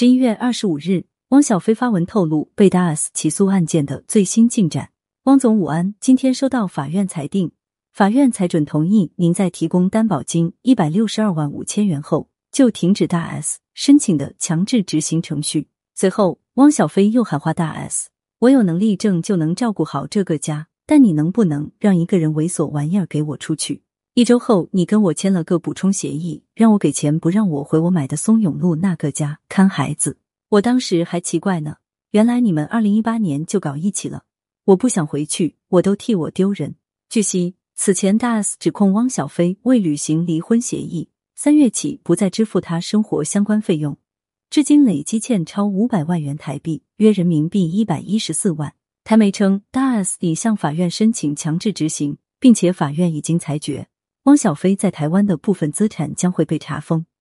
十一月二十五日，汪小菲发文透露被大 S 起诉案件的最新进展。汪总午安，今天收到法院裁定，法院裁准同意您在提供担保金一百六十二万五千元后，就停止大 S 申请的强制执行程序。随后，汪小菲又喊话大 S：“ 我有能力挣就能照顾好这个家，但你能不能让一个人猥琐玩意儿给我出去？”一周后，你跟我签了个补充协议，让我给钱，不让我回我买的松永路那个家看孩子。我当时还奇怪呢，原来你们二零一八年就搞一起了。我不想回去，我都替我丢人。据悉，此前大 S 指控汪小菲未履行离婚协议，三月起不再支付他生活相关费用，至今累计欠超五百万元台币，约人民币一百一十四万。台媒称，大 S 已向法院申请强制执行，并且法院已经裁决。汪小菲在台湾的部分资产将会被查封。